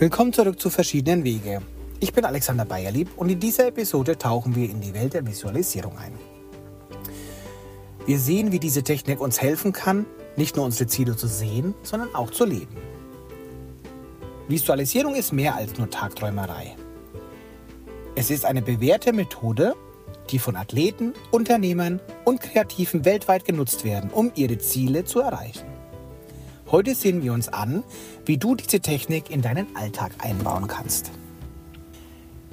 Willkommen zurück zu verschiedenen Wege. Ich bin Alexander Bayerlieb und in dieser Episode tauchen wir in die Welt der Visualisierung ein. Wir sehen, wie diese Technik uns helfen kann, nicht nur unsere Ziele zu sehen, sondern auch zu leben. Visualisierung ist mehr als nur Tagträumerei. Es ist eine bewährte Methode, die von Athleten, Unternehmern und Kreativen weltweit genutzt werden, um ihre Ziele zu erreichen. Heute sehen wir uns an, wie du diese Technik in deinen Alltag einbauen kannst.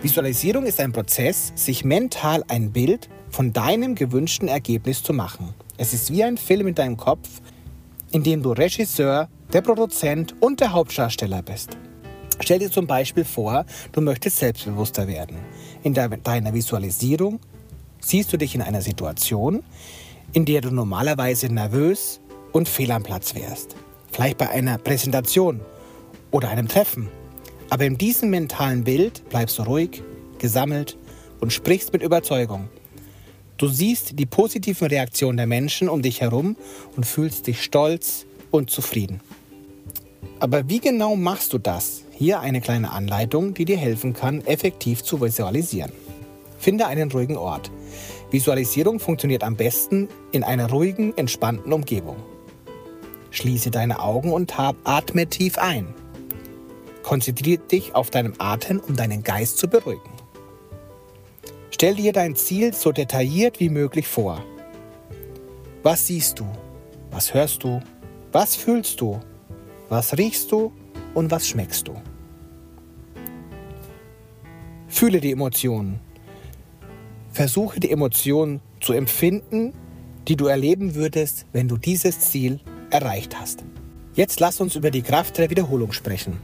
Visualisierung ist ein Prozess, sich mental ein Bild von deinem gewünschten Ergebnis zu machen. Es ist wie ein Film in deinem Kopf, in dem du Regisseur, der Produzent und der Hauptdarsteller bist. Stell dir zum Beispiel vor, du möchtest selbstbewusster werden. In deiner Visualisierung siehst du dich in einer Situation, in der du normalerweise nervös und fehl am Platz wärst vielleicht bei einer Präsentation oder einem Treffen. Aber in diesem mentalen Bild bleibst du ruhig, gesammelt und sprichst mit Überzeugung. Du siehst die positiven Reaktionen der Menschen um dich herum und fühlst dich stolz und zufrieden. Aber wie genau machst du das? Hier eine kleine Anleitung, die dir helfen kann, effektiv zu visualisieren. Finde einen ruhigen Ort. Visualisierung funktioniert am besten in einer ruhigen, entspannten Umgebung. Schließe deine Augen und atme tief ein. Konzentriere dich auf deinen Atem, um deinen Geist zu beruhigen. Stell dir dein Ziel so detailliert wie möglich vor. Was siehst du? Was hörst du? Was fühlst du? Was riechst du? Und was schmeckst du? Fühle die Emotionen. Versuche die Emotionen zu empfinden, die du erleben würdest, wenn du dieses Ziel erreicht hast. Jetzt lass uns über die Kraft der Wiederholung sprechen.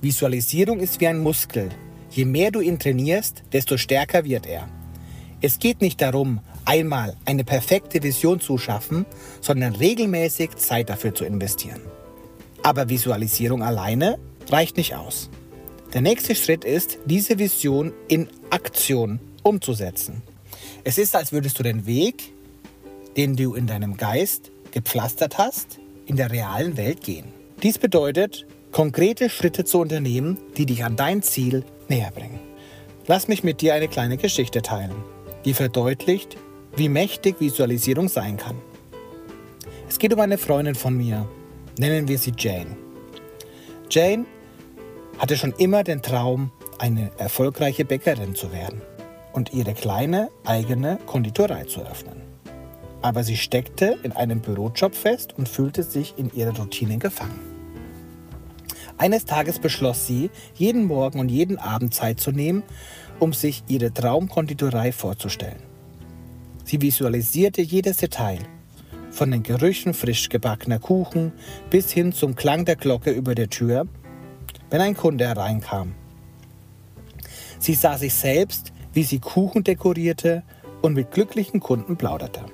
Visualisierung ist wie ein Muskel. Je mehr du ihn trainierst, desto stärker wird er. Es geht nicht darum, einmal eine perfekte Vision zu schaffen, sondern regelmäßig Zeit dafür zu investieren. Aber Visualisierung alleine reicht nicht aus. Der nächste Schritt ist, diese Vision in Aktion umzusetzen. Es ist, als würdest du den Weg, den du in deinem Geist gepflastert hast, in der realen Welt gehen. Dies bedeutet, konkrete Schritte zu unternehmen, die dich an dein Ziel näher bringen. Lass mich mit dir eine kleine Geschichte teilen, die verdeutlicht, wie mächtig Visualisierung sein kann. Es geht um eine Freundin von mir, nennen wir sie Jane. Jane hatte schon immer den Traum, eine erfolgreiche Bäckerin zu werden und ihre kleine eigene Konditorei zu öffnen aber sie steckte in einem Bürojob fest und fühlte sich in ihrer Routine gefangen. Eines Tages beschloss sie, jeden Morgen und jeden Abend Zeit zu nehmen, um sich ihre Traumkonditorei vorzustellen. Sie visualisierte jedes Detail, von den Gerüchen frisch gebackener Kuchen bis hin zum Klang der Glocke über der Tür, wenn ein Kunde hereinkam. Sie sah sich selbst, wie sie Kuchen dekorierte und mit glücklichen Kunden plauderte.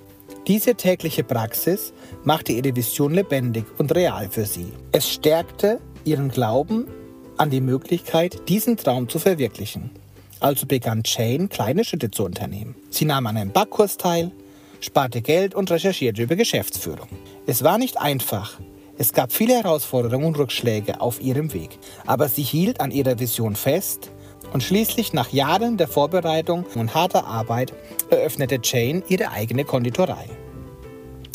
Diese tägliche Praxis machte ihre Vision lebendig und real für sie. Es stärkte ihren Glauben an die Möglichkeit, diesen Traum zu verwirklichen. Also begann Jane, kleine Schritte zu unternehmen. Sie nahm an einem Backkurs teil, sparte Geld und recherchierte über Geschäftsführung. Es war nicht einfach. Es gab viele Herausforderungen und Rückschläge auf ihrem Weg. Aber sie hielt an ihrer Vision fest und schließlich nach Jahren der Vorbereitung und harter Arbeit eröffnete Jane ihre eigene Konditorei.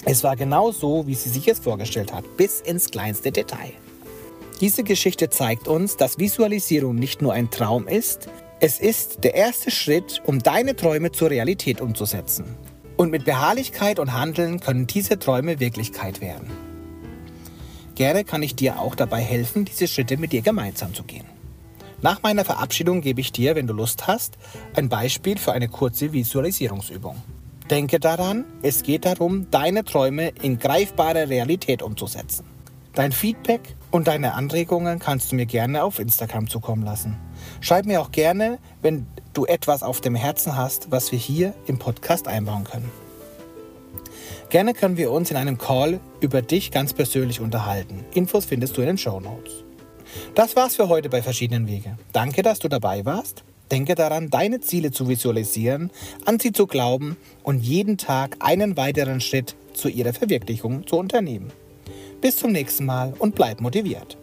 Es war genau so, wie sie sich es vorgestellt hat, bis ins kleinste Detail. Diese Geschichte zeigt uns, dass Visualisierung nicht nur ein Traum ist, es ist der erste Schritt, um deine Träume zur Realität umzusetzen. Und mit Beharrlichkeit und Handeln können diese Träume Wirklichkeit werden. Gerne kann ich dir auch dabei helfen, diese Schritte mit dir gemeinsam zu gehen. Nach meiner Verabschiedung gebe ich dir, wenn du Lust hast, ein Beispiel für eine kurze Visualisierungsübung. Denke daran, es geht darum, deine Träume in greifbare Realität umzusetzen. Dein Feedback und deine Anregungen kannst du mir gerne auf Instagram zukommen lassen. Schreib mir auch gerne, wenn du etwas auf dem Herzen hast, was wir hier im Podcast einbauen können. Gerne können wir uns in einem Call über dich ganz persönlich unterhalten. Infos findest du in den Show Notes. Das war's für heute bei verschiedenen Wege. Danke, dass du dabei warst. Denke daran, deine Ziele zu visualisieren, an sie zu glauben und jeden Tag einen weiteren Schritt zu ihrer Verwirklichung zu unternehmen. Bis zum nächsten Mal und bleib motiviert.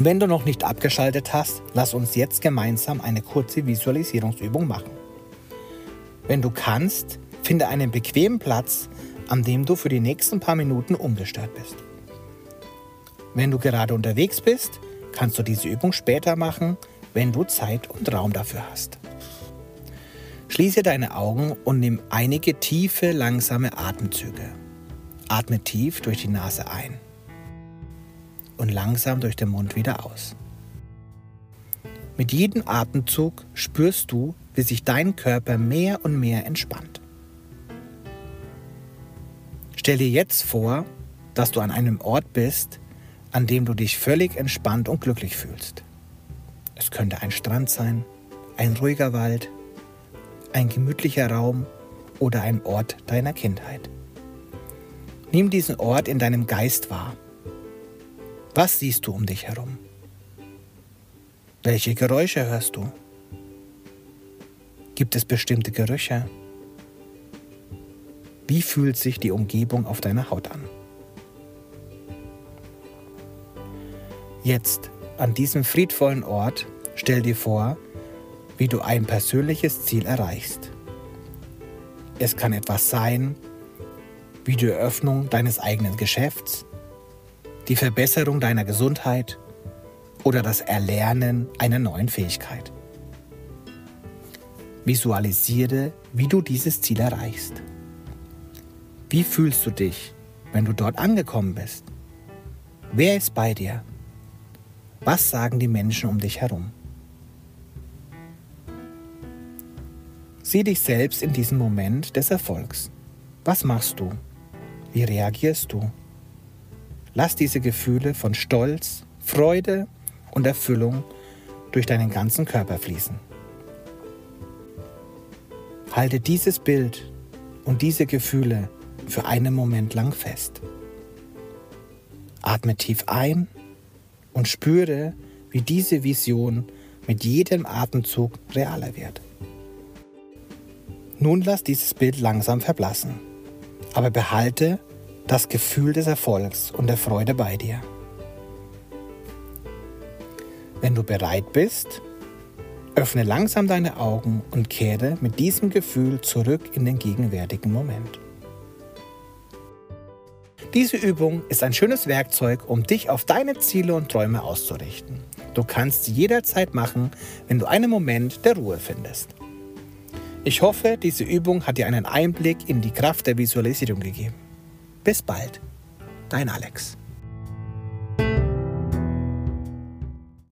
Wenn du noch nicht abgeschaltet hast, lass uns jetzt gemeinsam eine kurze Visualisierungsübung machen. Wenn du kannst, finde einen bequemen Platz, an dem du für die nächsten paar Minuten ungestört bist. Wenn du gerade unterwegs bist, kannst du diese Übung später machen, wenn du Zeit und Raum dafür hast. Schließe deine Augen und nimm einige tiefe, langsame Atemzüge. Atme tief durch die Nase ein und langsam durch den Mund wieder aus. Mit jedem Atemzug spürst du, wie sich dein Körper mehr und mehr entspannt. Stell dir jetzt vor, dass du an einem Ort bist, an dem du dich völlig entspannt und glücklich fühlst. Es könnte ein Strand sein, ein ruhiger Wald, ein gemütlicher Raum oder ein Ort deiner Kindheit. Nimm diesen Ort in deinem Geist wahr. Was siehst du um dich herum? Welche Geräusche hörst du? Gibt es bestimmte Gerüche? Wie fühlt sich die Umgebung auf deiner Haut an? Jetzt, an diesem friedvollen Ort, stell dir vor, wie du ein persönliches Ziel erreichst. Es kann etwas sein, wie die Eröffnung deines eigenen Geschäfts, die Verbesserung deiner Gesundheit oder das Erlernen einer neuen Fähigkeit. Visualisiere, wie du dieses Ziel erreichst. Wie fühlst du dich, wenn du dort angekommen bist? Wer ist bei dir? Was sagen die Menschen um dich herum? Sieh dich selbst in diesem Moment des Erfolgs. Was machst du? Wie reagierst du? Lass diese Gefühle von Stolz, Freude und Erfüllung durch deinen ganzen Körper fließen. Halte dieses Bild und diese Gefühle für einen Moment lang fest. Atme tief ein und spüre, wie diese Vision mit jedem Atemzug realer wird. Nun lass dieses Bild langsam verblassen, aber behalte das Gefühl des Erfolgs und der Freude bei dir. Wenn du bereit bist, öffne langsam deine Augen und kehre mit diesem Gefühl zurück in den gegenwärtigen Moment. Diese Übung ist ein schönes Werkzeug, um dich auf deine Ziele und Träume auszurichten. Du kannst sie jederzeit machen, wenn du einen Moment der Ruhe findest. Ich hoffe, diese Übung hat dir einen Einblick in die Kraft der Visualisierung gegeben. Bis bald, dein Alex.